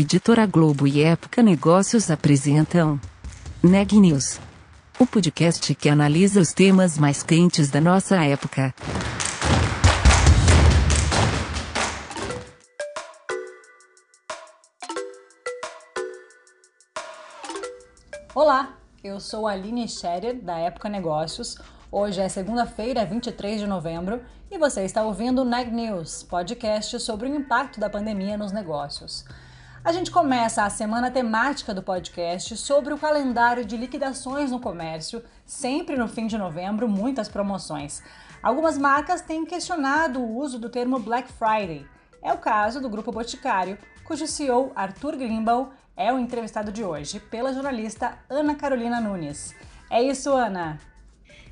Editora Globo e Época Negócios apresentam Neg News, o podcast que analisa os temas mais quentes da nossa época. Olá, eu sou a Aline Scherer, da Época Negócios. Hoje é segunda-feira, 23 de novembro, e você está ouvindo o Neg News, podcast sobre o impacto da pandemia nos negócios. A gente começa a semana temática do podcast sobre o calendário de liquidações no comércio, sempre no fim de novembro, muitas promoções. Algumas marcas têm questionado o uso do termo Black Friday. É o caso do Grupo Boticário, cujo CEO Arthur Grimbaugh é o entrevistado de hoje pela jornalista Ana Carolina Nunes. É isso, Ana.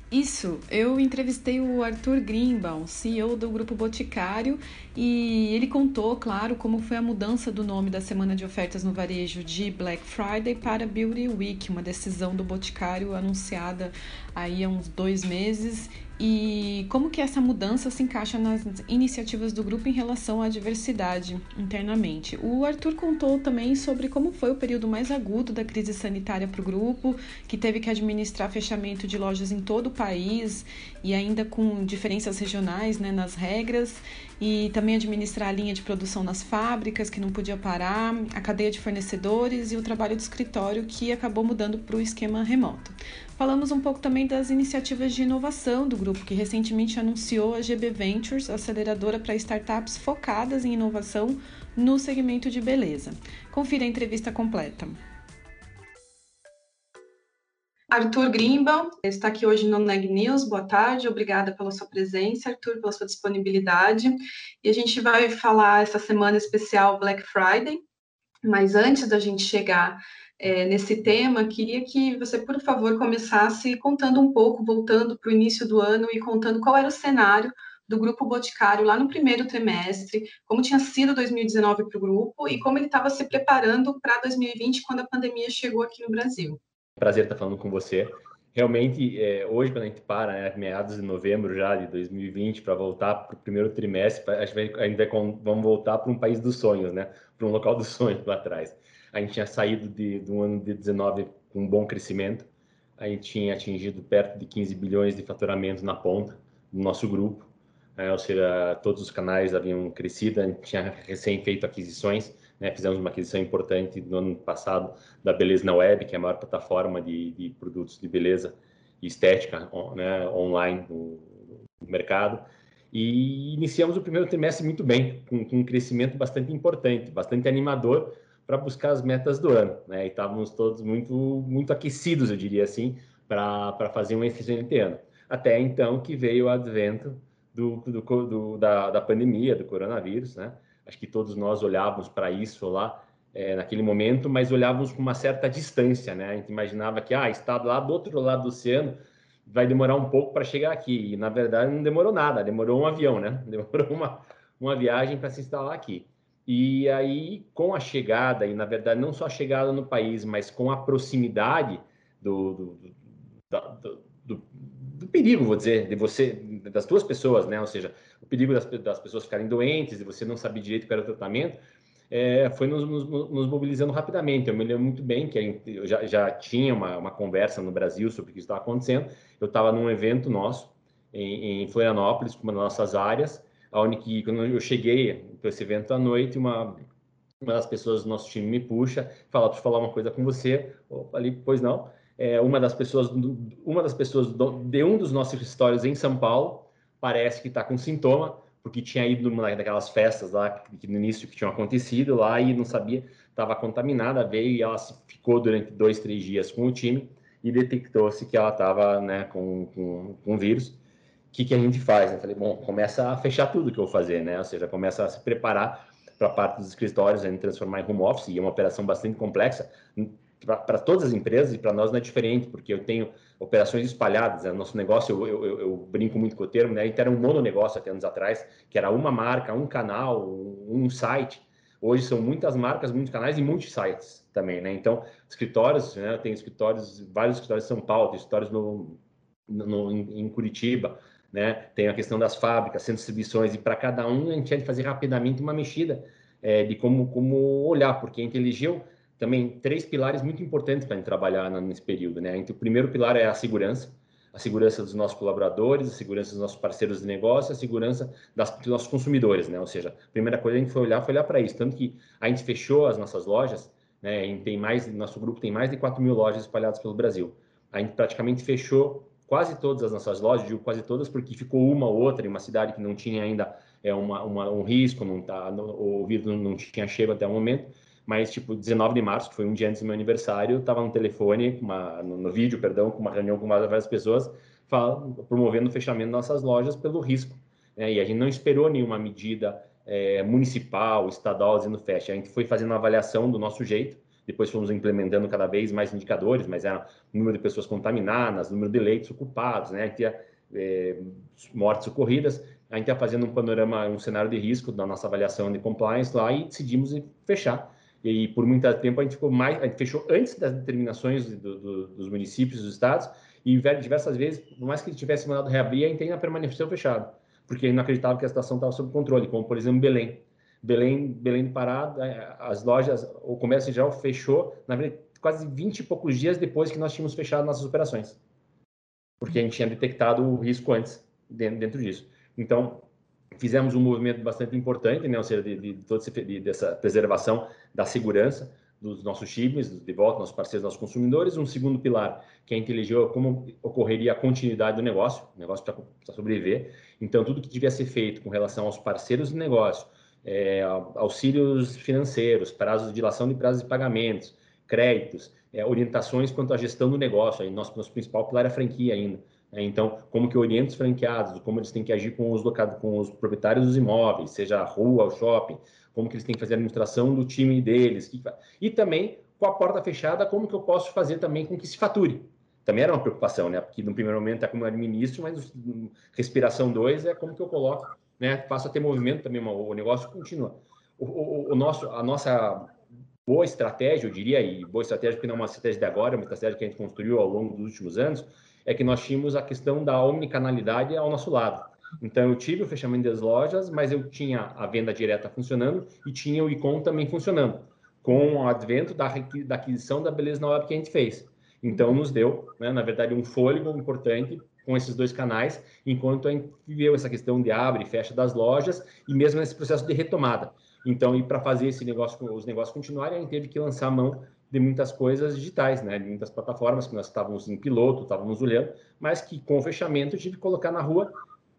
Isso, eu entrevistei o Arthur Greenbaum, CEO do Grupo Boticário, e ele contou, claro, como foi a mudança do nome da semana de ofertas no varejo de Black Friday para Beauty Week, uma decisão do Boticário anunciada aí há uns dois meses e como que essa mudança se encaixa nas iniciativas do grupo em relação à diversidade internamente. O Arthur contou também sobre como foi o período mais agudo da crise sanitária para o grupo, que teve que administrar fechamento de lojas em todo o país e ainda com diferenças regionais né, nas regras, e também administrar a linha de produção nas fábricas, que não podia parar, a cadeia de fornecedores e o trabalho do escritório, que acabou mudando para o esquema remoto. Falamos um pouco também das iniciativas de inovação do grupo, que recentemente anunciou a GB Ventures, aceleradora para startups focadas em inovação no segmento de beleza. Confira a entrevista completa. Arthur Grimba está aqui hoje no Neg News. Boa tarde, obrigada pela sua presença, Arthur, pela sua disponibilidade. E a gente vai falar essa semana especial Black Friday, mas antes da gente chegar é, nesse tema, queria que você, por favor, começasse contando um pouco, voltando para o início do ano e contando qual era o cenário do Grupo Boticário lá no primeiro trimestre, como tinha sido 2019 para o grupo e como ele estava se preparando para 2020, quando a pandemia chegou aqui no Brasil. Prazer estar falando com você. Realmente, é, hoje, quando a gente para, né, meados de novembro já de 2020, para voltar para o primeiro trimestre, a gente vai, vamos voltar para um país dos sonhos, né? Para um local dos sonhos lá atrás. A gente tinha saído de, do ano de 19 com um bom crescimento, a gente tinha atingido perto de 15 bilhões de faturamento na ponta do nosso grupo, né? ou seja, todos os canais haviam crescido, a gente tinha recém feito aquisições, né? fizemos uma aquisição importante no ano passado da Beleza na Web, que é a maior plataforma de, de produtos de beleza e estética né? online no, no mercado, e iniciamos o primeiro trimestre muito bem, com, com um crescimento bastante importante, bastante animador, para buscar as metas do ano, né? E estávamos todos muito, muito aquecidos, eu diria assim, para fazer um excelente ano. Até então que veio o advento do, do, do da, da pandemia, do coronavírus, né? Acho que todos nós olhávamos para isso lá é, naquele momento, mas olhávamos com uma certa distância, né? A gente imaginava que, ah, está lá do outro lado do oceano, vai demorar um pouco para chegar aqui. E, na verdade, não demorou nada, demorou um avião, né? Demorou uma, uma viagem para se instalar aqui. E aí, com a chegada, e na verdade não só a chegada no país, mas com a proximidade do, do, do, do, do perigo, vou dizer, de você, das duas pessoas, né? Ou seja, o perigo das, das pessoas ficarem doentes, de você não saber direito qual era o tratamento, é, foi nos, nos, nos, mobilizando rapidamente. Eu me lembro muito bem que eu já, já tinha uma, uma conversa no Brasil sobre o que estava acontecendo. Eu estava num evento nosso em, em Florianópolis, uma das nossas áreas, onde quando eu cheguei para esse evento à noite, uma, uma das pessoas do nosso time me puxa, fala para falar uma coisa com você. Opa, ali, pois não. É, uma das pessoas, uma das pessoas de um dos nossos escritórios em São Paulo parece que está com sintoma, porque tinha ido numa daquelas festas lá que, no início que tinham acontecido lá e não sabia, estava contaminada, veio e ela ficou durante dois, três dias com o time e detectou-se que ela estava né, com, com, com vírus que, que a gente faz? Eu falei, bom, começa a fechar tudo que eu vou fazer, né? Ou seja, começa a se preparar para a parte dos escritórios, a gente transformar em home office, e é uma operação bastante complexa para todas as empresas, e para nós não é diferente, porque eu tenho operações espalhadas, né? nosso negócio, eu, eu, eu, brinco muito com o termo, né? Gente era um mononegócio até anos atrás, que era uma marca, um canal, um site, Hoje são muitas marcas, muitos canais e muitos sites também, né? Então, escritórios, né? Tem escritórios, vários escritórios em São Paulo, tem escritórios no, no, em Curitiba, né? Tem a questão das fábricas, centros distribuições, e para cada um a gente tinha de fazer rapidamente uma mexida é, de como, como olhar, porque a elegeu também três pilares muito importantes para a gente trabalhar nesse período. Né? Então, o primeiro pilar é a segurança, a segurança dos nossos colaboradores, a segurança dos nossos parceiros de negócio, a segurança das, dos nossos consumidores, né? Ou seja, a primeira coisa a gente foi olhar, foi olhar para isso. Tanto que a gente fechou as nossas lojas, né? Tem mais, nosso grupo tem mais de 4 mil lojas espalhadas pelo Brasil. A gente praticamente fechou quase todas as nossas lojas, digo quase todas, porque ficou uma ou outra em uma cidade que não tinha ainda é, uma, uma um risco, não tá, o vírus não tinha chego até o momento mas tipo 19 de março, que foi um dia antes do meu aniversário, estava no telefone, uma, no, no, vídeo, perdão, com uma reunião com várias pessoas, promovendo o fechamento das nossas lojas pelo risco. Né? E a gente não esperou nenhuma medida é, municipal, estadual dizendo fecha. A gente foi fazendo uma avaliação do nosso jeito, depois fomos implementando cada vez mais indicadores, mas era número de pessoas contaminadas, número de leitos ocupados, né? A ia, é, mortes ocorridas, a gente ia fazendo um panorama, um cenário de risco da nossa avaliação de compliance lá e decidimos fechar e por muito tempo a gente ficou mais, a gente fechou antes das determinações do, do, dos municípios, dos estados, e diversas vezes, por mais que ele tivesse mandado reabrir, a gente ainda permaneceu fechado, porque não acreditava que a situação estava sob controle, como por exemplo Belém. Belém, Belém do é, as lojas, o comércio em geral fechou, na verdade, quase 20 e poucos dias depois que nós tínhamos fechado nossas operações, porque a gente tinha detectado o risco antes dentro, dentro disso. Então, fizemos um movimento bastante importante, né, ou seja, de, de, de, de dessa preservação da segurança dos nossos times, de volta, nossos parceiros, nossos consumidores. Um segundo pilar que a gente elegeu como ocorreria a continuidade do negócio, o negócio para sobreviver. Então, tudo que devia ser feito com relação aos parceiros de negócio, é, auxílios financeiros, prazos de dilação de prazos de pagamentos, créditos, é, orientações quanto à gestão do negócio. Aí, nosso, nosso principal pilar é a franquia ainda? Então, como que orienta os franqueados, como eles têm que agir com os, locados, com os proprietários dos imóveis, seja a rua, o shopping, como que eles têm que fazer a administração do time deles. E também, com a porta fechada, como que eu posso fazer também com que se fature. Também era uma preocupação, né? Porque no primeiro momento é como eu administro, mas respiração 2 é como que eu coloco, né? Faço a ter movimento também, o negócio continua. O, o, o nosso, a nossa boa estratégia, eu diria, e boa estratégia porque não é uma estratégia de agora, é uma estratégia que a gente construiu ao longo dos últimos anos, é que nós tínhamos a questão da omnicanalidade ao nosso lado. Então, eu tive o fechamento das lojas, mas eu tinha a venda direta funcionando e tinha o e-com também funcionando, com o advento da, da aquisição da Beleza na Web que a gente fez. Então, nos deu, né, na verdade, um fôlego importante com esses dois canais, enquanto a gente viveu essa questão de abre e fecha das lojas e mesmo nesse processo de retomada. Então, e para fazer esse negócio, os negócios continuarem, a gente teve que lançar a mão de muitas coisas digitais, né? De muitas plataformas que nós estávamos em piloto, estávamos olhando, mas que com o fechamento tive que colocar na rua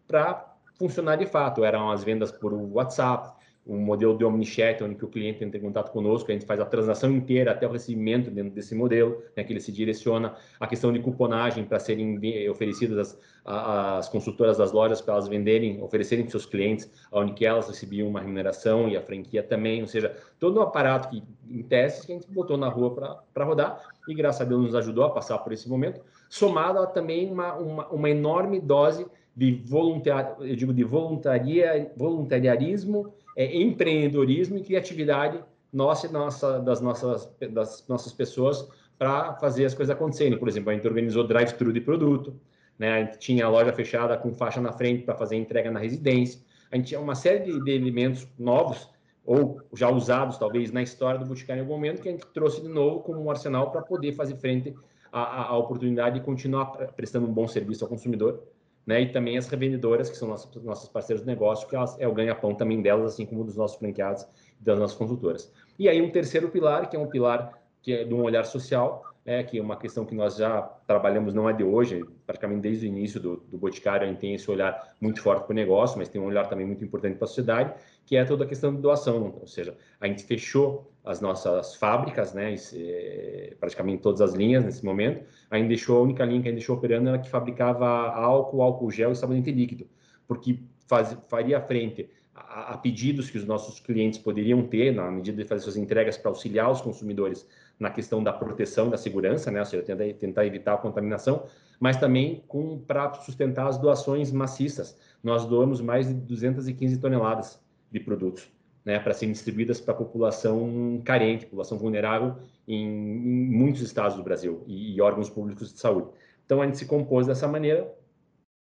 para funcionar de fato. Eram as vendas por WhatsApp, um modelo de omnichat, onde o cliente entra em contato conosco, a gente faz a transação inteira até o recebimento dentro desse modelo, né, que ele se direciona, a questão de cuponagem para serem oferecidas às, às consultoras das lojas para elas venderem, oferecerem para seus clientes, onde elas recebiam uma remuneração e a franquia também, ou seja, todo um aparato que, em testes que a gente botou na rua para rodar e graças a Deus nos ajudou a passar por esse momento, somado a também uma, uma, uma enorme dose de voluntar, eu digo de voluntaria, voluntariarismo é, empreendedorismo e criatividade nossa nossa, das, nossas, das nossas pessoas para fazer as coisas acontecerem. Por exemplo, a gente organizou drive-thru de produto, né? a gente tinha a loja fechada com faixa na frente para fazer entrega na residência. A gente tinha uma série de, de elementos novos ou já usados, talvez, na história do Boticário em algum momento, que a gente trouxe de novo como um arsenal para poder fazer frente à, à, à oportunidade de continuar prestando um bom serviço ao consumidor né? E também as revendedoras, que são nossos, nossos parceiros de negócio, que elas, é o ganha-pão também delas, assim como dos nossos franqueados e das nossas consultoras. E aí um terceiro pilar, que é um pilar que é de um olhar social, é, que é uma questão que nós já trabalhamos, não é de hoje, praticamente desde o início do, do Boticário, a gente tem esse olhar muito forte para o negócio, mas tem um olhar também muito importante para a sociedade, que é toda a questão de doação, ou seja, a gente fechou as nossas fábricas, né, é, praticamente todas as linhas nesse momento, a gente deixou, a única linha que a gente deixou operando era que fabricava álcool, álcool gel e sabonete líquido, porque faz, faria frente a, a, pedidos que os nossos clientes poderiam ter na medida de fazer suas entregas para auxiliar os consumidores na questão da proteção da segurança, né, ou seja, tentar, tentar evitar a contaminação, mas também para sustentar as doações maciças. Nós doamos mais de 215 toneladas de produtos, né, para serem distribuídas para a população carente, população vulnerável em, em muitos estados do Brasil e, e, órgãos públicos de saúde. Então a gente se compôs dessa maneira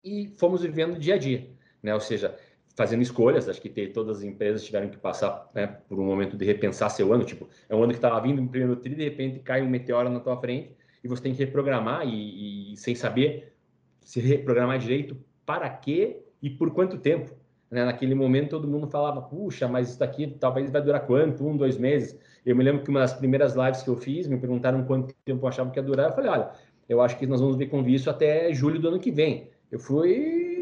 e fomos vivendo dia a dia, né, ou seja, fazendo escolhas. Acho que ter, todas as empresas tiveram que passar né, por um momento de repensar seu ano. Tipo, é um ano que estava vindo no primeiro tri, de repente cai um meteoro na tua frente e você tem que reprogramar e, e sem saber se reprogramar direito para quê e por quanto tempo. Né? Naquele momento todo mundo falava, puxa, mas isso daqui talvez vai durar quanto? Um, dois meses? Eu me lembro que uma das primeiras lives que eu fiz, me perguntaram quanto tempo eu achava que ia durar. Eu falei, olha, eu acho que nós vamos ver com isso até julho do ano que vem. Eu fui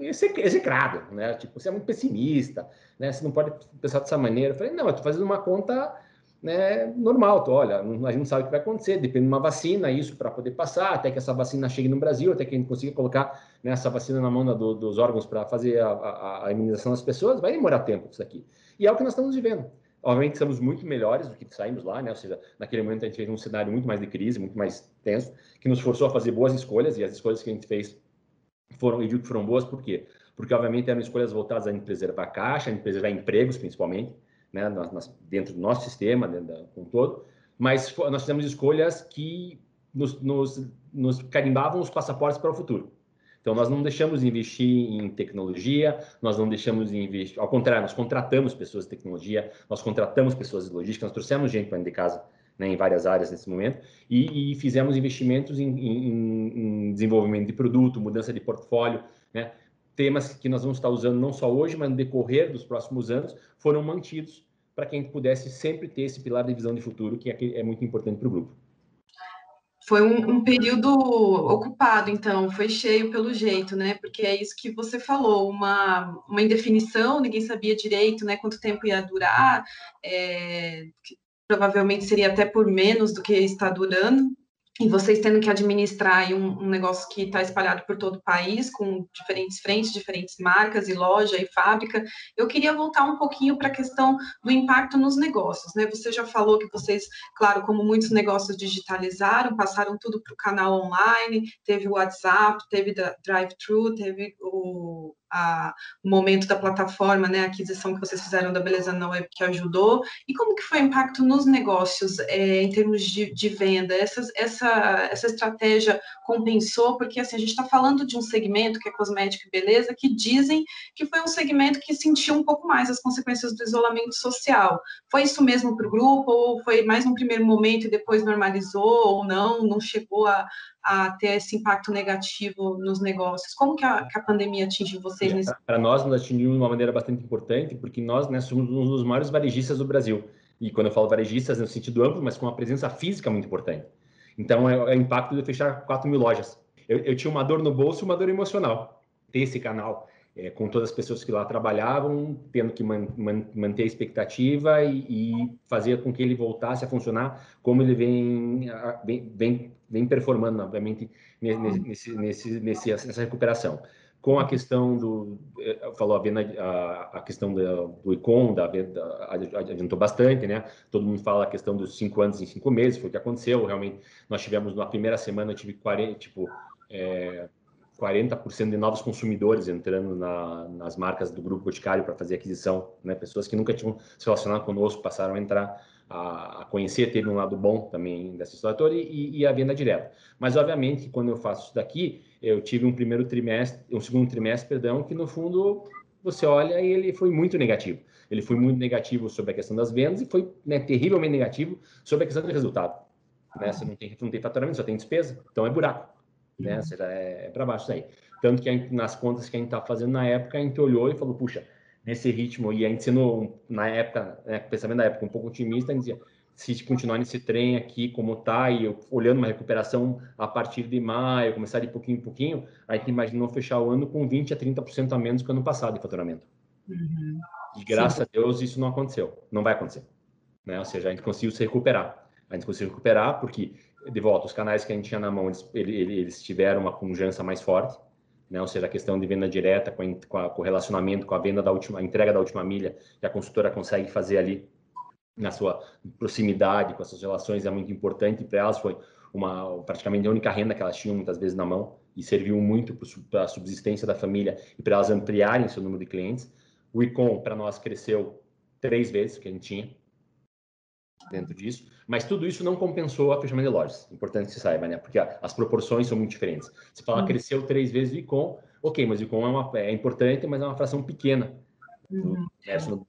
execrado, né? Tipo, você é muito pessimista, né? Você não pode pensar dessa maneira. Eu falei, não, eu estou fazendo uma conta né, normal. Tô, olha, a gente não sabe o que vai acontecer, depende de uma vacina, isso para poder passar, até que essa vacina chegue no Brasil, até que a gente consiga colocar né, essa vacina na mão do, dos órgãos para fazer a, a, a, imunização das pessoas, vai demorar tempo isso aqui. E é o que nós estamos vivendo. Obviamente, estamos muito melhores do que saímos lá, né? Ou seja, naquele momento a gente fez um cenário muito mais de crise, muito mais tenso, que nos forçou a fazer boas escolhas, e as escolhas que a gente fez foram, e digo que foram boas, por quê? Porque, obviamente, eram escolhas voltadas a preservar caixa, a preservar empregos, principalmente, né, nós, dentro do nosso sistema, dentro da, com todo, mas nós fizemos escolhas que nos, nos, nos carimbavam os passaportes para o futuro. Então, nós não deixamos de investir em tecnologia, nós não deixamos de investir, ao contrário, nós contratamos pessoas de tecnologia, nós contratamos pessoas de logística, nós trouxemos gente para dentro de casa né, em várias áreas nesse momento, e, e fizemos investimentos em, em, em, desenvolvimento de produto, mudança de portfólio, né, temas que nós vamos estar usando não só hoje, mas no decorrer dos próximos anos, foram mantidos para que a gente pudesse sempre ter esse pilar de visão de futuro, que é, é muito importante para o grupo. Foi um, um, período ocupado, então, foi cheio pelo jeito, né? Porque é isso que você falou, uma, uma indefinição, ninguém sabia direito né, quanto tempo ia durar, é, provavelmente seria até por menos do que está durando, e vocês tendo que administrar um, um negócio que está espalhado por todo o país, com diferentes frentes, diferentes marcas e loja e fábrica, eu queria voltar um pouquinho para a questão do impacto nos negócios, né? Você já falou que vocês, claro, como muitos negócios digitalizaram, passaram tudo para o canal online, teve o WhatsApp, teve drive-thru, teve o, a, o momento da plataforma, né, a aquisição que vocês fizeram da Beleza na Web que ajudou, e como que foi o impacto nos negócios é, em termos de, de venda? Essa, essa, essa estratégia compensou? Porque assim, a gente está falando de um segmento que é cosmético e beleza, que dizem que foi um segmento que sentiu um pouco mais as consequências do isolamento social. Foi isso mesmo para o grupo, ou foi mais um primeiro momento e depois normalizou, ou não, não chegou a, a ter esse impacto negativo nos negócios? Como que a, que a pandemia atingiu vocês? Nesse... Para nós, nos atingiu de uma maneira bastante importante, porque nós né, somos um dos maiores varejistas do Brasil. E quando eu falo varejistas, no sentido amplo, mas com uma presença física muito importante. Então, é, é o impacto de fechar 4 mil lojas. Eu, eu tinha uma dor no bolso e uma dor emocional. Ter esse canal é, com todas as pessoas que lá trabalhavam, tendo que man, man, manter a expectativa e, e, fazer com que ele voltasse a funcionar como ele vem, vem, vem, vem performando, obviamente, nesse, nesse, nesse, nessa recuperação. Com a questão do, é, falou a, venda, a, a questão do, do ICOM, da venda, adiantou bastante, né? Todo mundo fala a questão dos cinco anos em cinco meses, foi o que aconteceu. Realmente, nós tivemos na primeira semana, eu tive 40, tipo, é, 40% de novos consumidores entrando na, nas marcas do Grupo Boticário para fazer aquisição, né? Pessoas que nunca tinham se relacionado conosco passaram a entrar, a, conhecer, teve um lado bom também dessa história e, e, a venda direta. Mas, obviamente, quando eu faço isso daqui, eu tive um primeiro trimestre, um segundo trimestre, perdão, que no fundo você olha e ele foi muito negativo. Ele foi muito negativo sobre a questão das vendas e foi né, terrivelmente negativo sobre a questão do resultado. Né? Você não tem, não tem faturamento, só tem despesa, então é buraco né? Uhum. Será, é, é para baixo isso aí. Tanto que gente, nas contas que a gente está fazendo na época, a gente olhou e falou, puxa, nesse ritmo, e a gente sendo, na época, né, pensamento da época, um pouco otimista, a gente dizia, se continuar nesse trem aqui como está, e eu, olhando uma recuperação a partir de maio, começar de pouquinho em pouquinho, a gente imaginou fechar o ano com 20% a 30% a menos que o ano passado de faturamento. Uhum. E graças Sim. a Deus isso não aconteceu, não vai acontecer. Né? Ou seja, a gente conseguiu se recuperar. A gente conseguiu recuperar porque de volta, os canais que a gente tinha na mão, eles, eles tiveram uma pujança mais forte, né? ou seja, a questão de venda direta com, com, a, com, o relacionamento, com a venda da última, a entrega da última milha, que a consultora consegue fazer ali na sua proximidade com essas relações é muito importante para elas foi uma praticamente a única renda que elas tinham muitas vezes na mão e serviu muito para a subsistência da família e para elas ampliarem seu número de clientes. O Icom para nós cresceu três vezes que a gente tinha dentro disso, mas tudo isso não compensou a fechamento de lojas. Importante que você saiba, né? Porque as proporções são muito diferentes. Você fala, uhum. cresceu três vezes o Icom, Ok, mas o e-com é, uma, é importante, mas é uma fração pequena do uhum. comércio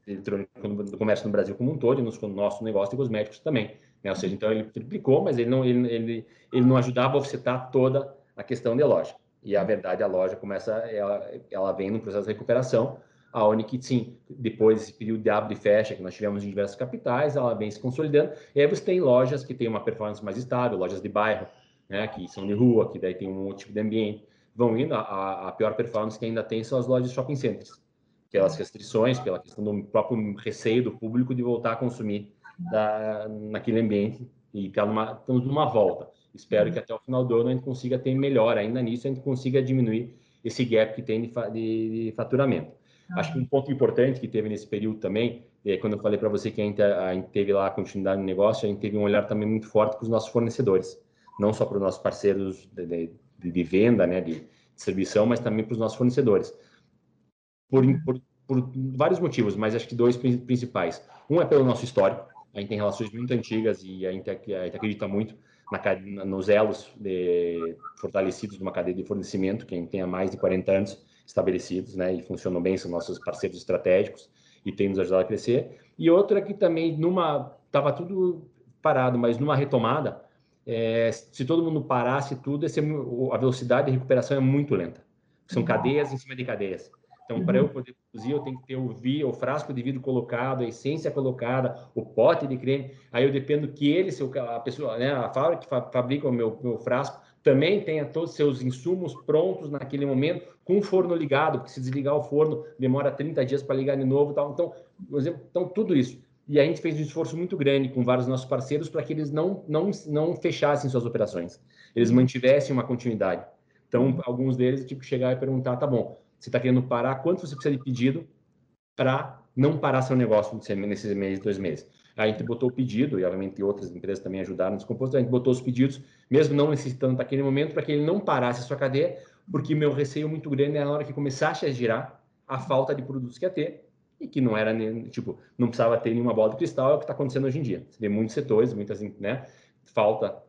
no, do comércio no Brasil como um todo e no nosso negócio de cosméticos também. Né? Ou seja, então ele triplicou, mas ele não, ele, ele, ele não ajudava a offsetar toda a questão de loja. E a verdade, a loja começa, ela, ela vem num processo de recuperação, a Onic, sim, depois desse período de abre e fecha que nós tivemos em diversas capitais, ela vem se consolidando. E aí você tem lojas que têm uma performance mais estável, lojas de bairro, né, que são de rua, que daí tem um outro tipo de ambiente. Vão indo, a, a pior performance que ainda tem são as lojas de shopping centers, pelas restrições, pela questão do próprio receio do público de voltar a consumir da, naquele ambiente. E tá numa, estamos numa volta. Espero que até o final do ano a gente consiga ter melhor ainda nisso, a gente consiga diminuir esse gap que tem de, de, de faturamento. Acho que um ponto importante que teve nesse período também, é, quando eu falei para você que a gente, a gente, teve lá a continuidade no negócio, a gente teve um olhar também muito forte para os nossos fornecedores, não só para os nossos parceiros de, de, de venda, né, de distribuição, mas também para os nossos fornecedores. Por, por, por, vários motivos, mas acho que dois principais. Um é pelo nosso histórico, a gente tem relações muito antigas e a gente, a gente acredita muito na, nos elos de, fortalecidos de uma cadeia de fornecimento, que a gente tem há mais de 40 anos, estabelecidos, né, e funcionam bem, são nossos parceiros estratégicos e tem nos ajudado a crescer. E outra é que também numa estava tudo parado, mas numa retomada, é, se todo mundo parasse tudo, esse, a velocidade de recuperação é muito lenta. São uhum. cadeias em cima de cadeias. Então, uhum. para eu poder produzir, eu tenho que ter o, vi, o frasco de vidro colocado, a essência colocada, o pote de creme. Aí eu dependo que ele, se a pessoa, né, a fábrica que fabrica o meu, meu frasco, também tenha todos os seus insumos prontos naquele momento, com o forno ligado, porque se desligar o forno demora 30 dias para ligar de novo. Tal. Então, por exemplo, então, tudo isso. E a gente fez um esforço muito grande com vários nossos parceiros para que eles não, não, não fechassem suas operações, eles mantivessem uma continuidade. Então, alguns deles, tipo, chegar e perguntar, tá bom, você está querendo parar, quanto você precisa de pedido para não parar seu negócio nesses meses, dois meses? A gente botou o pedido, e obviamente outras empresas também ajudaram nesse composto, a gente botou os pedidos, mesmo não necessitando daquele momento, para que ele não parasse a sua cadeia, porque meu receio muito grande é na hora que começasse a girar a falta de produtos que ia ter, e que não era, tipo, não precisava ter nenhuma bola de cristal, é o que está acontecendo hoje em dia. Você vê muitos setores, muitas, né, falta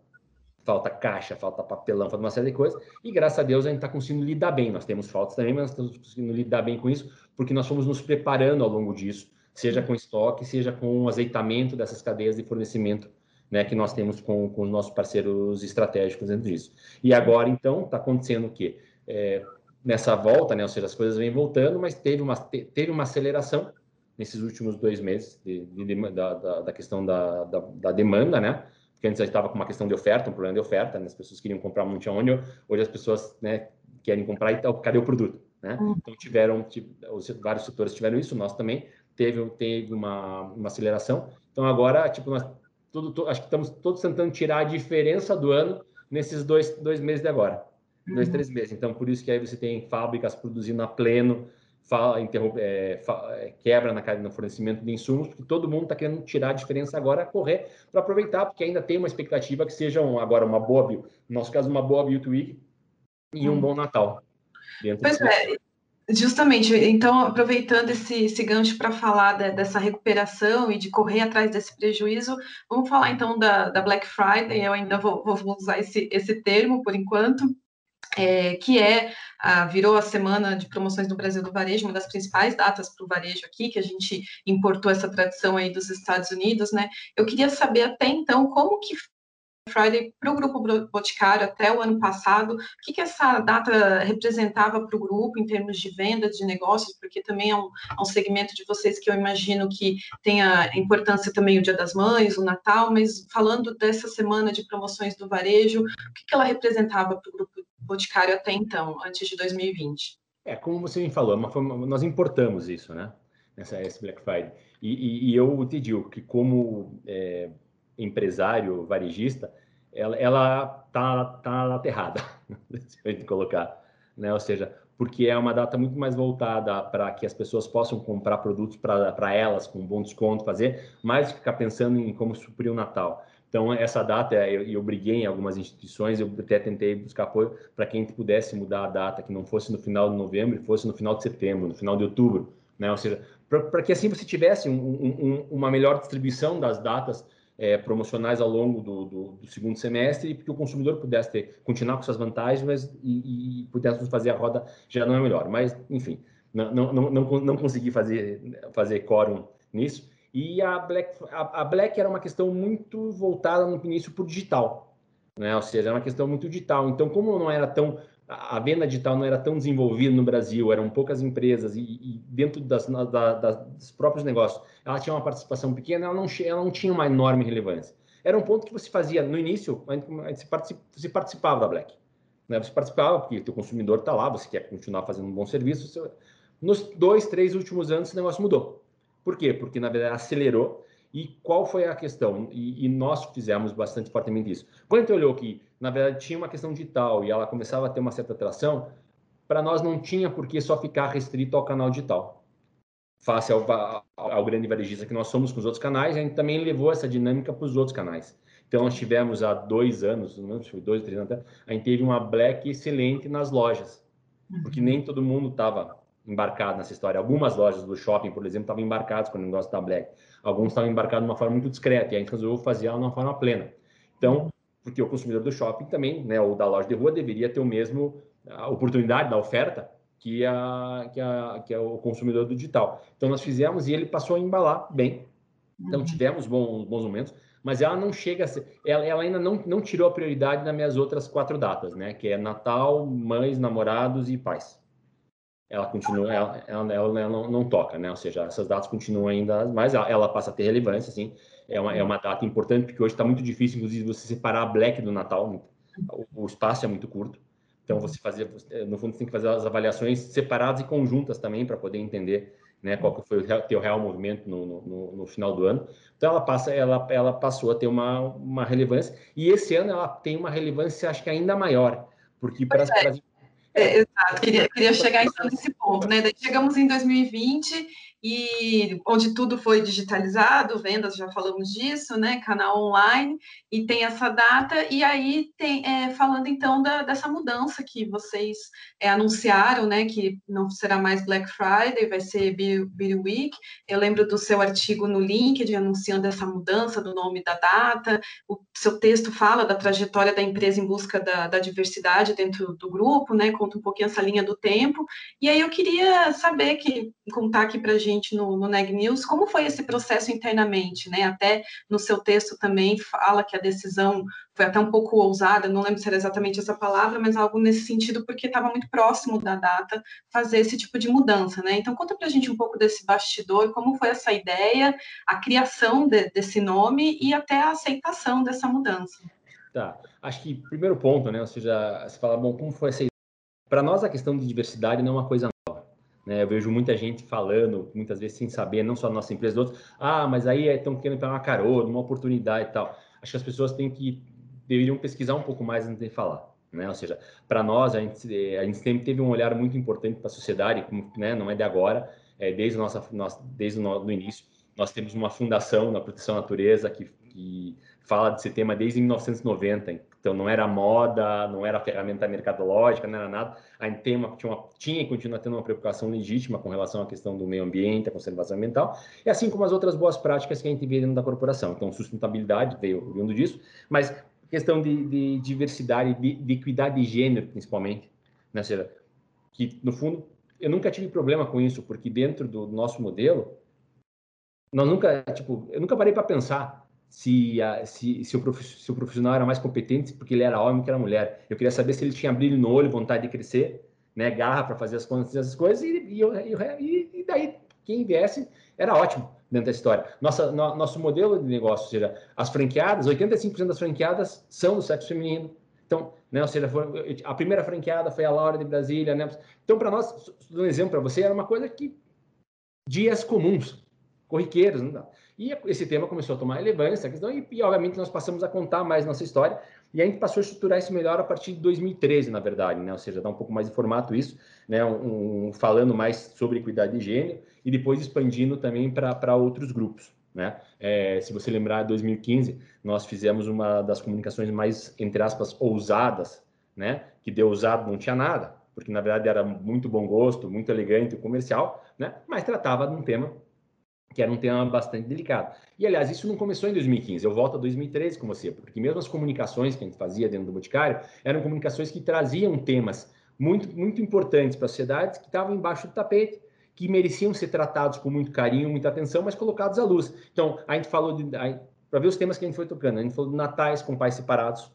falta caixa, falta papelão, falta uma série de coisas, e graças a Deus a gente está conseguindo lidar bem. Nós temos faltas também, mas estamos conseguindo lidar bem com isso, porque nós fomos nos preparando ao longo disso, seja com estoque, seja com o azeitamento dessas cadeias de fornecimento né, que nós temos com, com os nossos parceiros estratégicos dentro disso. E agora, então, está acontecendo o quê? É, nessa volta, né, ou seja, as coisas vêm voltando, mas teve uma, teve uma aceleração nesses últimos dois meses de, de, da, da, da, questão da, da, da, demanda, né? Porque antes a gente estava com uma questão de oferta, um problema de oferta, né? as pessoas queriam comprar muito onde, hoje as pessoas né, querem comprar e então, cadê o produto? Né? Uhum. Então tiveram, tipo, vários setores tiveram isso, nós também, teve, teve uma, uma aceleração. Então agora, tipo, nós tudo, acho que estamos todos tentando tirar a diferença do ano nesses dois, dois meses de agora. Uhum. Dois, três meses. Então, por isso que aí você tem fábricas produzindo a pleno, fala, interrompe, é, é, quebra na cadeia no fornecimento de insumos, porque todo mundo está querendo tirar a diferença agora, correr para aproveitar, porque ainda tem uma expectativa que seja um, agora uma boa bio, no nosso caso, uma boa Beauty Week e um uhum. bom Natal. Pois é, Justamente, então, aproveitando esse, esse gancho para falar de, dessa recuperação e de correr atrás desse prejuízo, vamos falar então da, da Black Friday, eu ainda vou, vou usar esse, esse termo por enquanto, é, que é a, virou a semana de promoções no Brasil do varejo, uma das principais datas para o varejo aqui, que a gente importou essa tradição aí dos Estados Unidos, né? Eu queria saber até então como que Friday para o Grupo Boticário até o ano passado, o que, que essa data representava para o grupo em termos de vendas, de negócios, porque também é um, é um, segmento de vocês que eu imagino que tenha importância também o Dia das Mães, o Natal, mas falando dessa semana de promoções do varejo, o que, que ela representava para o Grupo Boticário até então, antes de 2020? É, como você me falou, é forma, nós importamos isso, né? Nessa esse Black Friday. E, e, e eu te digo que como é, empresário varejista, ela, ela tá, tá na terrada, se a gente colocar, né? Ou seja, porque é uma data muito mais voltada para que as pessoas possam comprar produtos para elas com um bom desconto, fazer, mais que ficar pensando em como suprir o Natal. Então, essa data, eu, eu briguei em algumas instituições, eu até tentei buscar apoio para que a gente pudesse mudar a data, que não fosse no final de novembro, fosse no final de setembro, no final de outubro, né? Ou seja, para que assim você tivesse um, um, uma melhor distribuição das datas é, promocionais ao longo do, do, do, segundo semestre e que o consumidor pudesse ter, continuar com suas vantagens mas, e, e pudesse fazer a roda já não é melhor. Mas, enfim, não, não, não, não, consegui fazer, fazer quórum nisso. E a Black, a, a Black era uma questão muito voltada no início para o digital, né? ou seja, era uma questão muito digital. Então, como não era tão a venda digital não era tão desenvolvida no Brasil, eram poucas empresas e, e dentro das, da, das, dos próprios negócios, ela tinha uma participação pequena, ela não, ela não tinha uma enorme relevância. Era um ponto que você fazia no início, você, você participava da Black. Né? Você participava porque o consumidor está lá, você quer continuar fazendo um bom serviço. Você... Nos dois, três últimos anos, esse negócio mudou. Por quê? Porque, na verdade, acelerou e qual foi a questão? E, e, nós fizemos bastante fortemente isso. Quando a gente olhou que, na verdade, tinha uma questão digital e ela começava a ter uma certa atração, para nós não tinha por que só ficar restrito ao canal digital. Face ao, ao, ao, grande varejista que nós somos com os outros canais, a gente também levou essa dinâmica para os outros canais. Então, nós tivemos há dois anos, não sei, dois, três anos, a gente teve uma black excelente nas lojas, porque nem todo mundo estava embarcado nessa história. Algumas lojas do shopping, por exemplo, estavam embarcadas com o negócio da Black. Alguns estavam embarcados de uma forma muito discreta e a gente resolveu fazer ela de uma forma plena. Então, porque o consumidor do shopping também, né, ou da loja de rua, deveria ter o mesmo a oportunidade da oferta que, a, que, a, que é o consumidor do digital. Então, nós fizemos e ele passou a embalar bem. Então, uhum. tivemos bons, bons momentos, mas ela não chega a ser, ela, ela ainda não, não tirou a prioridade nas minhas outras quatro datas, né, que é Natal, mães, namorados e pais ela continua, ela, ela, ela não, não, toca, né? Ou seja, essas datas continuam ainda, mas ela, ela passa a ter relevância, assim. É uma, é uma data importante, porque hoje está muito difícil, inclusive, você separar a Black do Natal. O, o espaço é muito curto. Então, você fazer, no fundo, você tem que fazer as avaliações separadas e conjuntas também, para poder entender né, qual que foi o teu real movimento no, no, no, final do ano. Então, ela, passa, ela, ela passou a ter uma, uma relevância. E esse ano ela tem uma relevância, acho que ainda maior, porque para, é. É, exato, queria, queria chegar então nesse ponto, né? Daí chegamos em 2020 e onde tudo foi digitalizado, vendas, já falamos disso, né? Canal online, e tem essa data, e aí tem é, falando então da, dessa mudança que vocês é, anunciaram, né? Que não será mais Black Friday, vai ser Beauty Week. Eu lembro do seu artigo no LinkedIn anunciando essa mudança do nome da data. O seu texto fala da trajetória da empresa em busca da, da diversidade dentro do grupo, né? Conta um pouquinho essa linha do tempo. E aí eu queria saber que contar aqui para gente gente no, no Neg News, como foi esse processo internamente, né? Até no seu texto também fala que a decisão foi até um pouco ousada, não lembro se era exatamente essa palavra, mas algo nesse sentido, porque estava muito próximo da data fazer esse tipo de mudança, né? Então conta para a gente um pouco desse bastidor, como foi essa ideia, a criação de, desse nome e até a aceitação dessa mudança. Tá, acho que primeiro ponto, né? Ou seja, se fala, bom, como foi essa para nós a questão de diversidade não é uma coisa né? Eu vejo muita gente falando, muitas vezes sem saber, não só a nossa empresa, outros, ah, mas aí estão querendo pegar uma carona, uma oportunidade e tal. Acho que as pessoas têm que, deveriam pesquisar um pouco mais antes de falar. Né? Ou seja, para nós, a gente, a gente sempre teve um olhar muito importante para a sociedade, né? não é de agora, é desde, nossa, nossa, desde o no, início. Nós temos uma fundação na proteção à natureza que, que fala desse tema desde 1990. Então, não era moda, não era ferramenta mercadológica, não era nada. A gente uma, tinha, uma, tinha e continua tendo uma preocupação legítima com relação à questão do meio ambiente, a conservação ambiental, e assim como as outras boas práticas que a gente vê dentro da corporação. Então, sustentabilidade veio vindo disso, mas questão de, de diversidade, de, de equidade de gênero, principalmente, né? Que, no fundo, eu nunca tive problema com isso, porque dentro do nosso modelo, nós nunca, tipo, eu nunca parei para pensar se, se, se, o se, o profissional era mais competente porque ele era homem que era mulher. Eu queria saber se ele tinha brilho no olho, vontade de crescer, né, garra para fazer as contas, essas coisas, e, e, e, e, daí quem viesse era ótimo dentro da história. Nossa, no, nosso modelo de negócio, ou seja, as franqueadas, 85% das franqueadas são do sexo feminino. Então, né, ou seja, a primeira franqueada foi a Laura de Brasília, né? Então, para nós, um exemplo para você, era uma coisa que dias comuns, corriqueiros, não dá. E esse tema começou a tomar relevância, questão, e, e, obviamente nós passamos a contar mais nossa história, e a gente passou a estruturar isso melhor a partir de 2013, na verdade, né? ou seja, dar um pouco mais de formato isso, né? Um, um, falando mais sobre equidade de gênero, e depois expandindo também para outros grupos. Né? É, se você lembrar, em 2015, nós fizemos uma das comunicações mais, entre aspas, ousadas, né? que deu ousado não tinha nada, porque na verdade era muito bom gosto, muito elegante, comercial, né? mas tratava de um tema que era um tema bastante delicado. E, aliás, isso não começou em 2015, eu volto a 2013 com você, porque mesmo as comunicações que a gente fazia dentro do Boticário eram comunicações que traziam temas muito, muito importantes para a sociedade, que estavam embaixo do tapete, que mereciam ser tratados com muito carinho, muita atenção, mas colocados à luz. Então, a gente falou de. Para ver os temas que a gente foi tocando, a gente falou de natais com pais separados,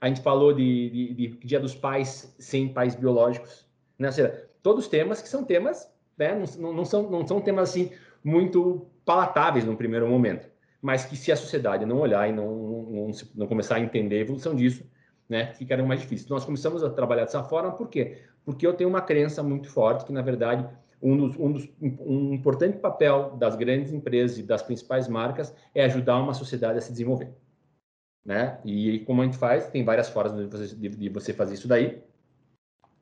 a gente falou de, de, de Dia dos Pais sem pais biológicos, né? Ou seja, todos temas que são temas, né? Não, não, são, não são temas assim muito palatáveis no primeiro momento, mas que se a sociedade não olhar e não, não, não começar a entender a evolução disso, né, ficarão mais difíceis. Nós começamos a trabalhar dessa forma, por quê? Porque eu tenho uma crença muito forte que, na verdade, um, dos, um, dos, um importante papel das grandes empresas e das principais marcas é ajudar uma sociedade a se desenvolver. Né? E como a gente faz, tem várias formas de você, de, de você fazer isso daí.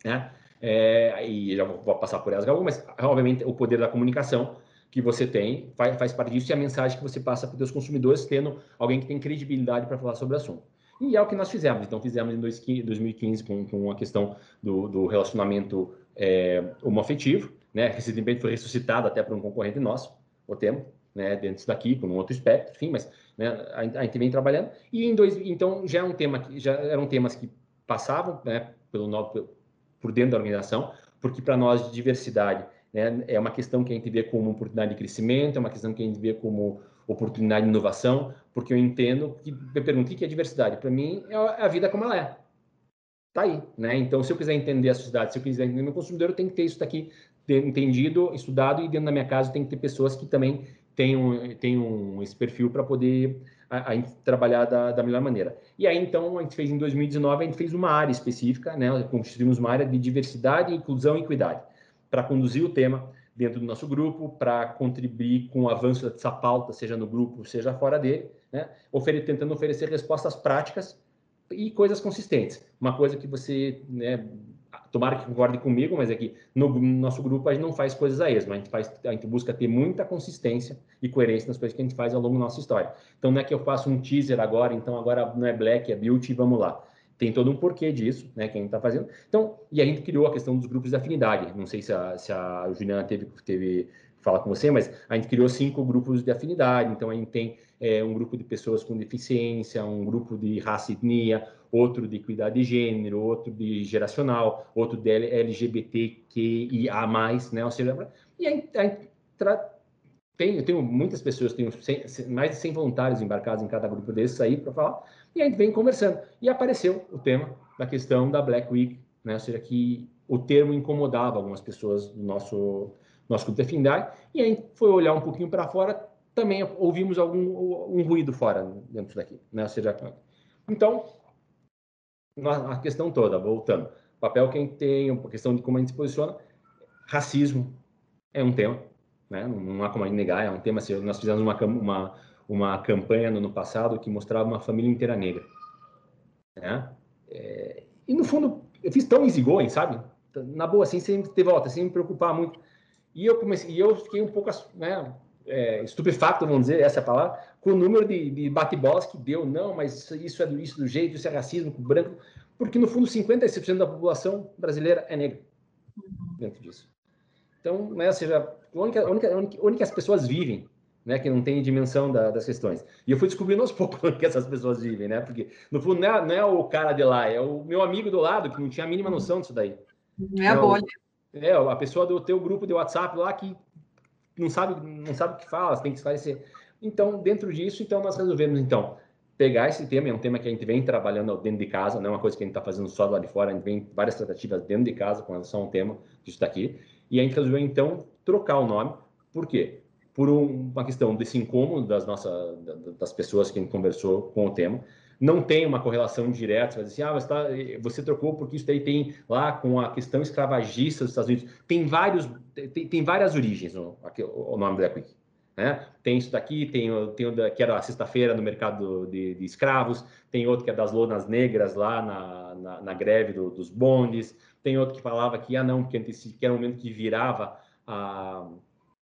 Né? É, e já vou, vou, passar por elas algumas, mas obviamente o poder da comunicação que você tem faz, faz parte disso e a mensagem que você passa para os consumidores, tendo alguém que tem credibilidade para falar sobre o assunto. E é o que nós fizemos. Então, fizemos em 2015 com, com a questão do, do relacionamento é, homoafetivo, né? Recentemente foi ressuscitado até por um concorrente nosso, o tema, né? Dentro daqui, com um outro espectro, enfim, mas né? a, a gente vem trabalhando. E em dois, então já é um tema que já eram temas que passavam, né? Pelo por dentro da organização, porque para nós diversidade né, é uma questão que a gente vê como oportunidade de crescimento, é uma questão que a gente vê como oportunidade de inovação, porque eu entendo que eu pergunto o que é diversidade. Para mim é a vida como ela é. Tá aí, né? Então, se eu quiser entender a sociedade, se eu quiser entender o meu consumidor, eu tenho que ter isso daqui entendido, estudado e dentro da minha casa tem que ter pessoas que também tenham, tenham esse perfil para poder a, a trabalhar da, da, melhor maneira. E aí, então, a gente fez em 2019, a gente fez uma área específica, né? Constituímos uma área de diversidade, inclusão e equidade, para conduzir o tema dentro do nosso grupo, para contribuir com o avanço dessa pauta, seja no grupo, seja fora dele, né? Ofere, tentando oferecer respostas práticas e coisas consistentes. Uma coisa que você, né, tomara que concorde comigo, mas é que no, nosso grupo a gente não faz coisas a esmo, a gente, faz, a gente busca ter muita consistência e coerência nas coisas que a gente faz ao longo da nossa história. Então não é que eu faço um teaser agora, então agora não é black, é beauty, vamos lá. Tem todo um porquê disso, né, que a gente está fazendo. Então, e a gente criou a questão dos grupos de afinidade. Não sei se a, se a Juliana teve, teve fala com você, mas a gente criou cinco grupos de afinidade. Então, a gente tem é, um grupo de pessoas com deficiência, um grupo de raça e etnia, outro de equidade de gênero, outro de geracional, outro de LGBTQIA+, né? Ou seja, e a gente, a gente eu tenho muitas pessoas, tenho 100, mais de 100 voluntários embarcados em cada grupo desses aí para falar, e a gente vem conversando. E apareceu o tema da questão da Black Week, né? Ou seja, que o termo incomodava algumas pessoas do nosso nosso grupo de afinidade, e a gente foi olhar um pouquinho para fora, também ouvimos algum um ruído fora dentro daqui, né? Ou seja, então, a questão toda, voltando, papel que a gente tem, a questão de como a gente se posiciona, racismo é um tema, né? Não há como negar, é um tema. Assim, nós fizemos uma, uma, uma campanha no ano passado que mostrava uma família inteira negra, né? É, e no fundo, eu fiz tão easygoing, sabe? Na boa, assim, sem ter volta, sem me preocupar muito. E eu comecei, e eu fiquei um pouco, né, é, estupefato, vamos dizer, essa é palavra, com o número de, de bate-bolas que deu. Não, mas isso é do, isso do jeito, isso é racismo branco. Porque, no fundo, 56% da população brasileira é negra dentro disso. Então, né, ou seja, única, a única, a única as pessoas vivem, né, que não tem dimensão da, das questões. E eu fui descobrindo aos poucos que essas pessoas vivem, né? Porque, no fundo, não é, não é, o cara de lá, é o meu amigo do lado que não tinha a mínima noção disso daí. Não é a bolha. É, a pessoa do teu grupo de WhatsApp lá que não sabe, não sabe o que fala, tem que esclarecer. Então, dentro disso, então nós resolvemos então pegar esse tema, é um tema que a gente vem trabalhando dentro de casa, não é uma coisa que a gente está fazendo só lá de fora, a gente vem várias tratativas dentro de casa com relação ao tema disso daqui, e a gente resolveu então trocar o nome, por quê? Por um, uma questão desse incômodo das nossas, das pessoas que a gente conversou com o tema, não tem uma correlação direta, você vai dizer assim, ah, mas tá, você trocou porque isso daí tem lá com a questão escravagista dos Estados Unidos. Tem, vários, tem, tem várias origens o, o nome da Quick. Né? Tem isso daqui, tem, tem o que era a sexta-feira no mercado de, de, escravos, tem outro que é das lonas negras lá na, na, na greve do, dos bondes, tem outro que falava que, ah não, porque que era o momento que virava a,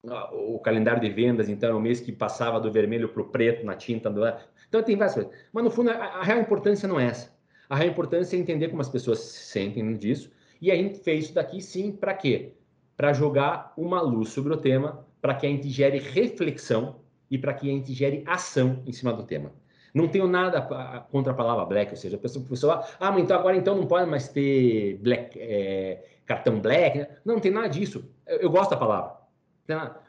a, o calendário de vendas, então é o mês que passava do vermelho para o preto na tinta. Do, então tem várias coisas. Mas no fundo, a, a real importância não é essa. A real importância é entender como as pessoas se sentem disso. E a gente fez isso daqui sim, para quê? para jogar uma luz sobre o tema, para que a gente gere reflexão e para que a gente gere ação em cima do tema. Não tenho nada contra a palavra black, ou seja, a pessoa, a pessoa ah, mas então agora então não pode mais ter black, é, cartão black. Né? Não, não tem nada disso. Eu, eu gosto da palavra.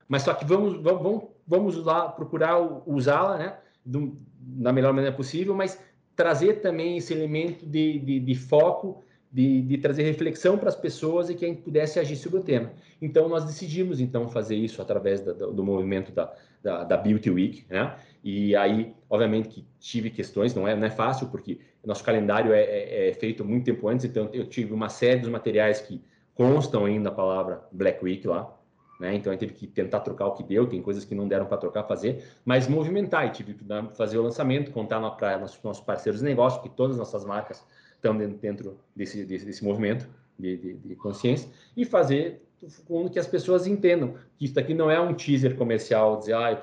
Mas só que vamos, vamos, vamos lá procurar usá-la né, da melhor maneira possível, mas trazer também esse elemento de, de, de foco, de, de, trazer reflexão para as pessoas e que a gente pudesse agir sobre o tema. Então, nós decidimos, então, fazer isso através da, do, movimento da, da, da Beauty Week, né? E aí, obviamente que tive questões, não é, não é fácil, porque nosso calendário é, é, é, feito muito tempo antes, então eu tive uma série dos materiais que constam ainda a palavra Black Week lá, né? Então, gente teve que tentar trocar o que deu, tem coisas que não deram para trocar, fazer, mas movimentar, e tive que fazer o lançamento, contar para nossos parceiros de negócio, que todas as nossas marcas estão dentro desse, desse, desse movimento de, de, de consciência, e fazer com que as pessoas entendam que isso aqui não é um teaser comercial, dizer, ah,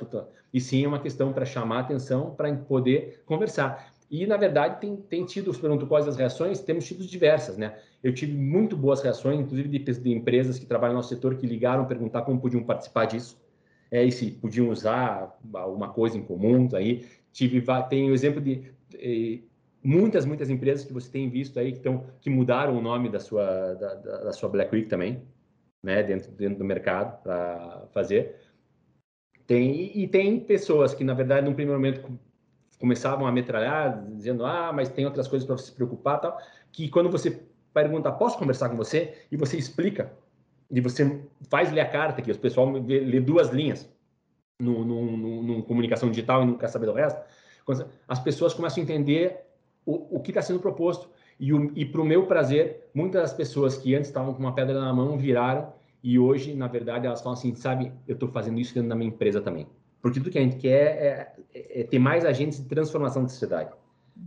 e sim é uma questão para chamar atenção, para poder conversar. E, na verdade, tem, tem tido, se pergunto quais as reações, temos tido diversas, né? Eu tive muito boas reações, inclusive de, de empresas que trabalham no nosso setor, que ligaram perguntar como podiam participar disso, é, e se podiam usar alguma coisa em comum, aí tive, tem o exemplo de, de muitas, muitas empresas que você tem visto aí que, tão, que mudaram o nome da sua, da, da sua Black Week também, né, dentro, dentro do mercado para fazer. Tem, e tem pessoas que, na verdade, num primeiro momento começavam a metralhar, dizendo, ah, mas tem outras coisas para se preocupar tal, que quando você pergunta, posso conversar com você? E você explica, e você faz ler a carta, que o pessoal lê duas linhas no, no, no, no comunicação digital e não quer saber do resto, as pessoas começam a entender o, o que está sendo proposto. E, e para o meu prazer, muitas das pessoas que antes estavam com uma pedra na mão viraram e hoje, na verdade, elas falam assim, sabe, eu estou fazendo isso dentro da minha empresa também. Porque tudo que a gente quer é, é ter mais agentes de transformação da sociedade.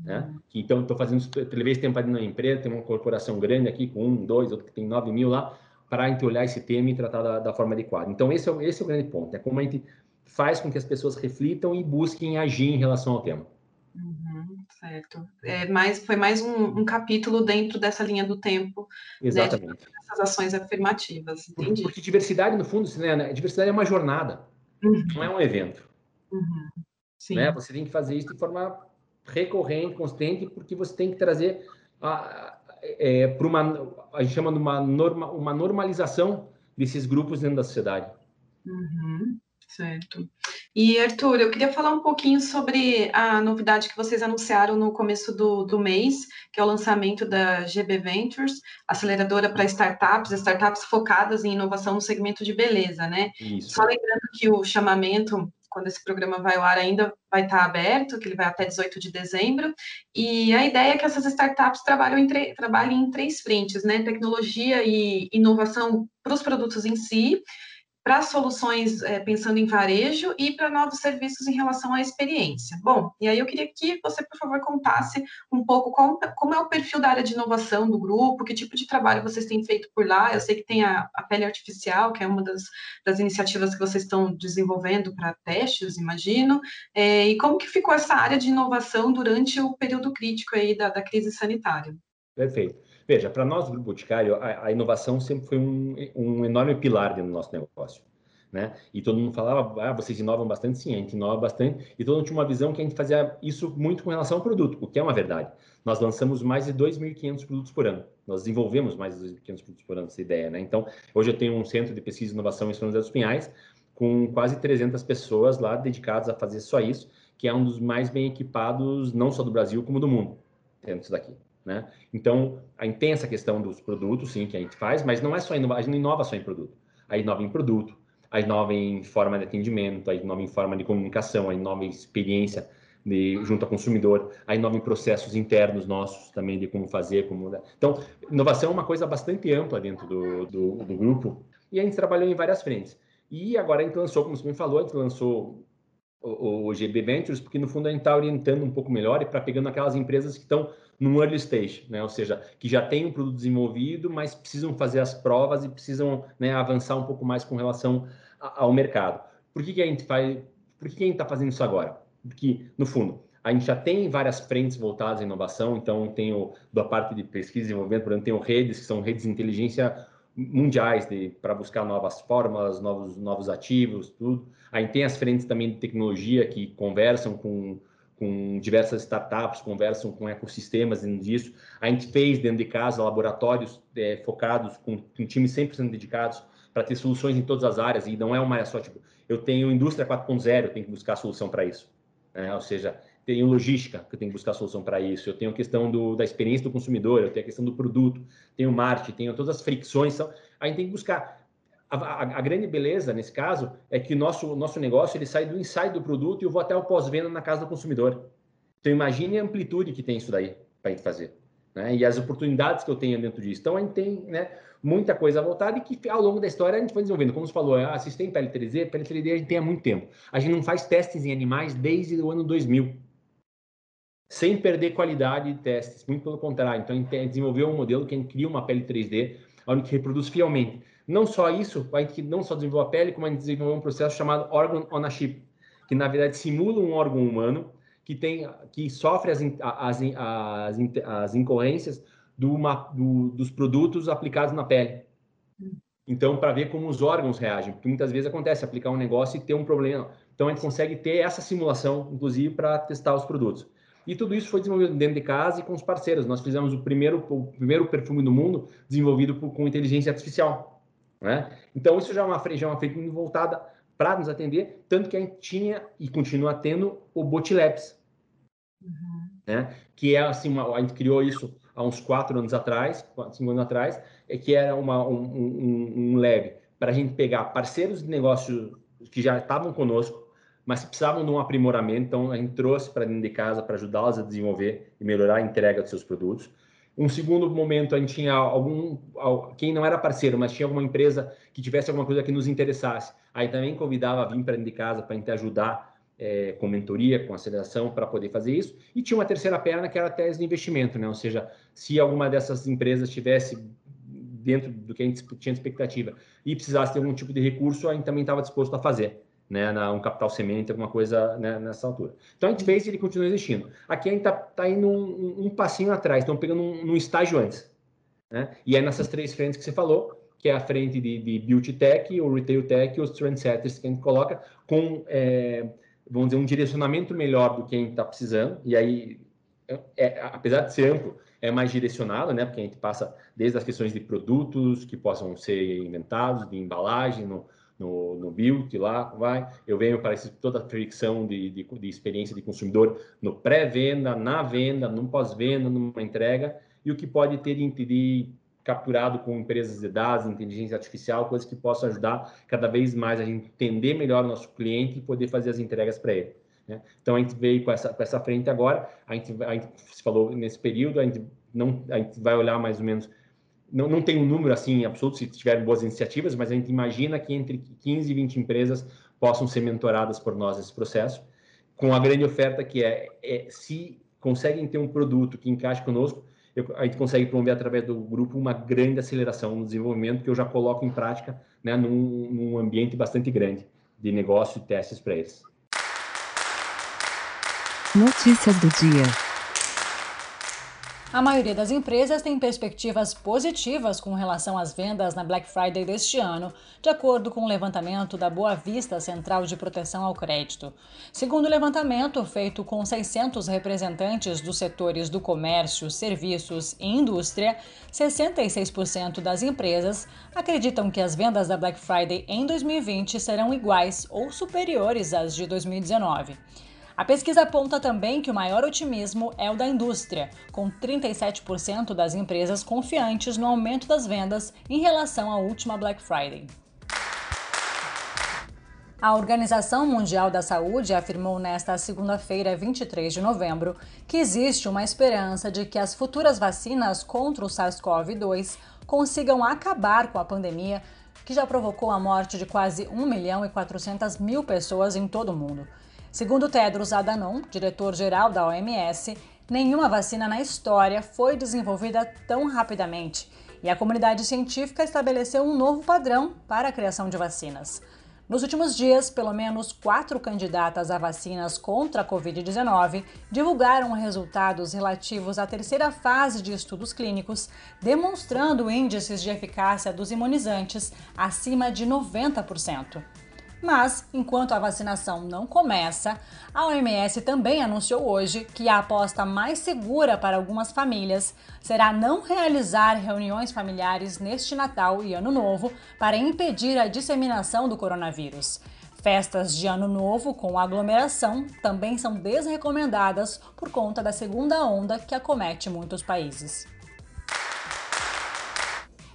Né? Uhum. Então, estou fazendo levei esse tempo ali na empresa, tem uma corporação grande aqui com um, dois, outro que tem nove mil lá, para a gente olhar esse tema e tratar da, da, forma adequada. Então, esse é, esse é o grande ponto, é como a gente faz com que as pessoas reflitam e busquem agir em relação ao tema. Certo. É mais, foi mais um, um, capítulo dentro dessa linha do tempo. Né, Exatamente. Né, essas ações afirmativas, entendi. Porque diversidade, no fundo, né, diversidade é uma jornada, uhum. não é um evento. Uhum. Né? Você tem que fazer isso de forma recorrente, constante, porque você tem que trazer é, para uma, a gente chama de uma, norma, uma normalização desses grupos dentro da sociedade. Uhum. Certo. E, Arthur, eu queria falar um pouquinho sobre a novidade que vocês anunciaram no começo do, do mês, que é o lançamento da GB Ventures, aceleradora para startups, startups focadas em inovação no segmento de beleza, né? Isso. Só lembrando que o chamamento quando esse programa vai ao ar, ainda vai estar aberto, que ele vai até 18 de dezembro. E a ideia é que essas startups trabalhem em, trabalhem em três frentes, né? Tecnologia e inovação para os produtos em si, para soluções é, pensando em varejo e para novos serviços em relação à experiência. Bom, e aí eu queria que você, por favor, contasse um pouco qual, como é o perfil da área de inovação do grupo, que tipo de trabalho vocês têm feito por lá. Eu sei que tem a, a pele artificial, que é uma das, das iniciativas que vocês estão desenvolvendo para testes, imagino, é, e como que ficou essa área de inovação durante o período crítico aí da, da crise sanitária. Perfeito. Veja, para nós, do Boticário, a, a, inovação sempre foi um, um enorme pilar dentro do nosso negócio. Né? E todo mundo falava, ah, vocês inovam bastante, sim, a gente inova bastante, e todo mundo tinha uma visão que a gente fazia isso muito com relação ao produto, o que é uma verdade. Nós lançamos mais de 2.500 produtos por ano, nós desenvolvemos mais de 2.500 produtos por ano, essa ideia, né? Então, hoje eu tenho um centro de pesquisa e inovação em São José dos Pinhais, com quase 300 pessoas lá dedicadas a fazer só isso, que é um dos mais bem equipados, não só do Brasil, como do mundo, dentro disso daqui. Né? Então, a intensa questão dos produtos, sim, que a gente faz, mas não é só inovar, a gente não inova só em produto. A inova em produto, a inova em forma de atendimento, a inova em forma de comunicação, a inova em experiência de, junto ao consumidor, a inova em processos internos nossos também de como fazer, como... Então, inovação é uma coisa bastante ampla dentro do, do, do grupo e a gente trabalhou em várias frentes. E agora a gente lançou, como você me falou, a gente lançou o, o GB Ventures, porque no fundo a gente está orientando um pouco melhor e para pegando aquelas empresas que estão num early stage, né? Ou seja, que já tem um produto desenvolvido, mas precisam fazer as provas e precisam né, avançar um pouco mais com relação ao mercado. Por que, que a gente faz? Por que, que a gente está fazendo isso agora? Porque no fundo a gente já tem várias frentes voltadas à inovação, então tem o, da parte de pesquisa e desenvolvimento, por exemplo, tem o redes, que são redes de inteligência mundiais para buscar novas formas, novos, novos ativos, tudo. Aí tem as frentes também de tecnologia que conversam com, com diversas startups, conversam com ecossistemas dentro disso. A gente fez dentro de casa laboratórios é, focados, com, com times 100% dedicados para ter soluções em todas as áreas, e não é uma área só, tipo, eu tenho indústria 4.0, eu tenho que buscar solução para isso. Né? Ou seja, tenho logística, que eu tenho que buscar solução para isso, eu tenho a questão do, da experiência do consumidor, eu tenho a questão do produto, tenho marketing, tenho todas as fricções, então, a gente tem que buscar. A, a, a, grande beleza, nesse caso, é que o nosso, nosso negócio ele sai do insight do produto e eu vou até o pós-venda na casa do consumidor. Então, imagine a amplitude que tem isso daí para a gente fazer. Né? E as oportunidades que eu tenho dentro disso. Então, a gente tem né, muita coisa voltada e que ao longo da história a gente foi desenvolvendo. Como você falou, ah, vocês têm PL3D? PL3D a gente tem há muito tempo. A gente não faz testes em animais desde o ano 2000 sem perder qualidade de testes, muito pelo contrário. Então, a gente desenvolveu um modelo que a gente cria uma pele 3D, onde que reproduz fielmente. Não só isso, a gente não só desenvolveu a pele, como a gente desenvolveu um processo chamado Organ on a Chip, que na verdade simula um órgão humano que tem, que sofre as, as, as, as incorrências do, do, dos produtos aplicados na pele. Então, para ver como os órgãos reagem, porque muitas vezes acontece aplicar um negócio e ter um problema. Então, a gente consegue ter essa simulação, inclusive, para testar os produtos. E tudo isso foi desenvolvido dentro de casa e com os parceiros. Nós fizemos o primeiro, o primeiro perfume do mundo desenvolvido por, com inteligência artificial. Né? Então, isso já é uma, já é uma frente voltada para nos atender, tanto que a gente tinha e continua tendo o Botilabs. Uhum. Né? Que é assim, uma, a gente criou isso há uns quatro anos atrás, cinco anos atrás, é que era uma, um, um, um lab para a gente pegar parceiros de negócio que já estavam conosco, mas precisavam de um aprimoramento, então a gente trouxe para dentro de casa para ajudá-las a desenvolver e melhorar a entrega dos seus produtos. Um segundo momento, a gente tinha algum, quem não era parceiro, mas tinha alguma empresa que tivesse alguma coisa que nos interessasse. Aí também convidava a vir para dentro de casa para a gente ajudar é, com mentoria, com aceleração, para poder fazer isso. E tinha uma terceira perna que era a tese de investimento, né? Ou seja, se alguma dessas empresas tivesse dentro do que a gente tinha de expectativa e precisasse ter algum tipo de recurso, a gente também estava disposto a fazer né, na, um capital semente, alguma coisa né, nessa altura. Então a gente fez e ele continua existindo. Aqui a gente está tá indo um, um, passinho atrás, estamos pegando um, um, estágio antes. Né? E é nessas três frentes que você falou, que é a frente de, de Beauty Tech, o Retail Tech e os Trendsetters que a gente coloca com, é, vamos dizer, um direcionamento melhor do que a gente está precisando. E aí, é, é, apesar de ser amplo, é mais direcionado, né? Porque a gente passa desde as questões de produtos que possam ser inventados, de embalagem, no, no, no build lá, vai. Eu venho para toda a fricção de, de, de experiência de consumidor no pré-venda, na venda, no pós-venda, numa entrega, e o que pode ter de, de capturado com empresas de dados, inteligência artificial, coisas que possam ajudar cada vez mais a gente entender melhor o nosso cliente e poder fazer as entregas para ele. Né? Então a gente veio com essa, com essa frente agora, a gente, a gente falou nesse período, a gente, não, a gente vai olhar mais ou menos não, não tem um número assim absoluto se tiverem boas iniciativas, mas a gente imagina que entre 15 e 20 empresas possam ser mentoradas por nós nesse processo, com a grande oferta que é, é se conseguem ter um produto que encaixe conosco, eu, a gente consegue promover através do grupo uma grande aceleração no desenvolvimento que eu já coloco em prática né, num, num ambiente bastante grande de negócio e testes para eles. Notícias do dia. A maioria das empresas tem perspectivas positivas com relação às vendas na Black Friday deste ano, de acordo com o levantamento da Boa Vista Central de Proteção ao Crédito. Segundo o levantamento feito com 600 representantes dos setores do comércio, serviços e indústria, 66% das empresas acreditam que as vendas da Black Friday em 2020 serão iguais ou superiores às de 2019. A pesquisa aponta também que o maior otimismo é o da indústria, com 37% das empresas confiantes no aumento das vendas em relação à última Black Friday. A Organização Mundial da Saúde afirmou nesta segunda-feira, 23 de novembro, que existe uma esperança de que as futuras vacinas contra o SARS-CoV-2 consigam acabar com a pandemia que já provocou a morte de quase 1 milhão e 400 mil pessoas em todo o mundo. Segundo Tedros Adhanom, diretor-geral da OMS, nenhuma vacina na história foi desenvolvida tão rapidamente e a comunidade científica estabeleceu um novo padrão para a criação de vacinas. Nos últimos dias, pelo menos quatro candidatas a vacinas contra a Covid-19 divulgaram resultados relativos à terceira fase de estudos clínicos, demonstrando índices de eficácia dos imunizantes acima de 90%. Mas, enquanto a vacinação não começa, a OMS também anunciou hoje que a aposta mais segura para algumas famílias será não realizar reuniões familiares neste Natal e Ano Novo para impedir a disseminação do coronavírus. Festas de Ano Novo com aglomeração também são desrecomendadas por conta da segunda onda que acomete muitos países.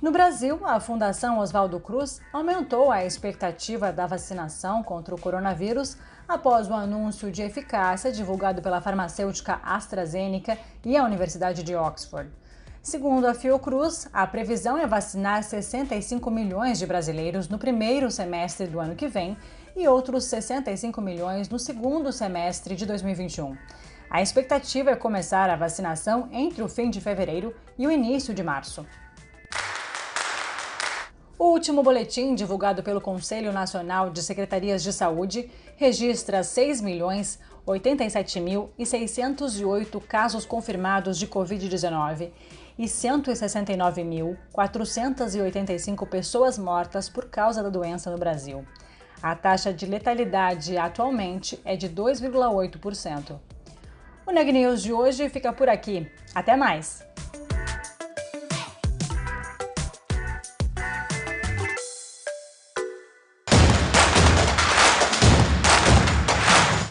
No Brasil, a Fundação Oswaldo Cruz aumentou a expectativa da vacinação contra o coronavírus após o anúncio de eficácia divulgado pela farmacêutica AstraZeneca e a Universidade de Oxford. Segundo a Fiocruz, a previsão é vacinar 65 milhões de brasileiros no primeiro semestre do ano que vem e outros 65 milhões no segundo semestre de 2021. A expectativa é começar a vacinação entre o fim de fevereiro e o início de março. O último boletim divulgado pelo Conselho Nacional de Secretarias de Saúde registra 6.087.608 casos confirmados de Covid-19 e 169.485 pessoas mortas por causa da doença no Brasil. A taxa de letalidade atualmente é de 2,8%. O Neg News de hoje fica por aqui. Até mais!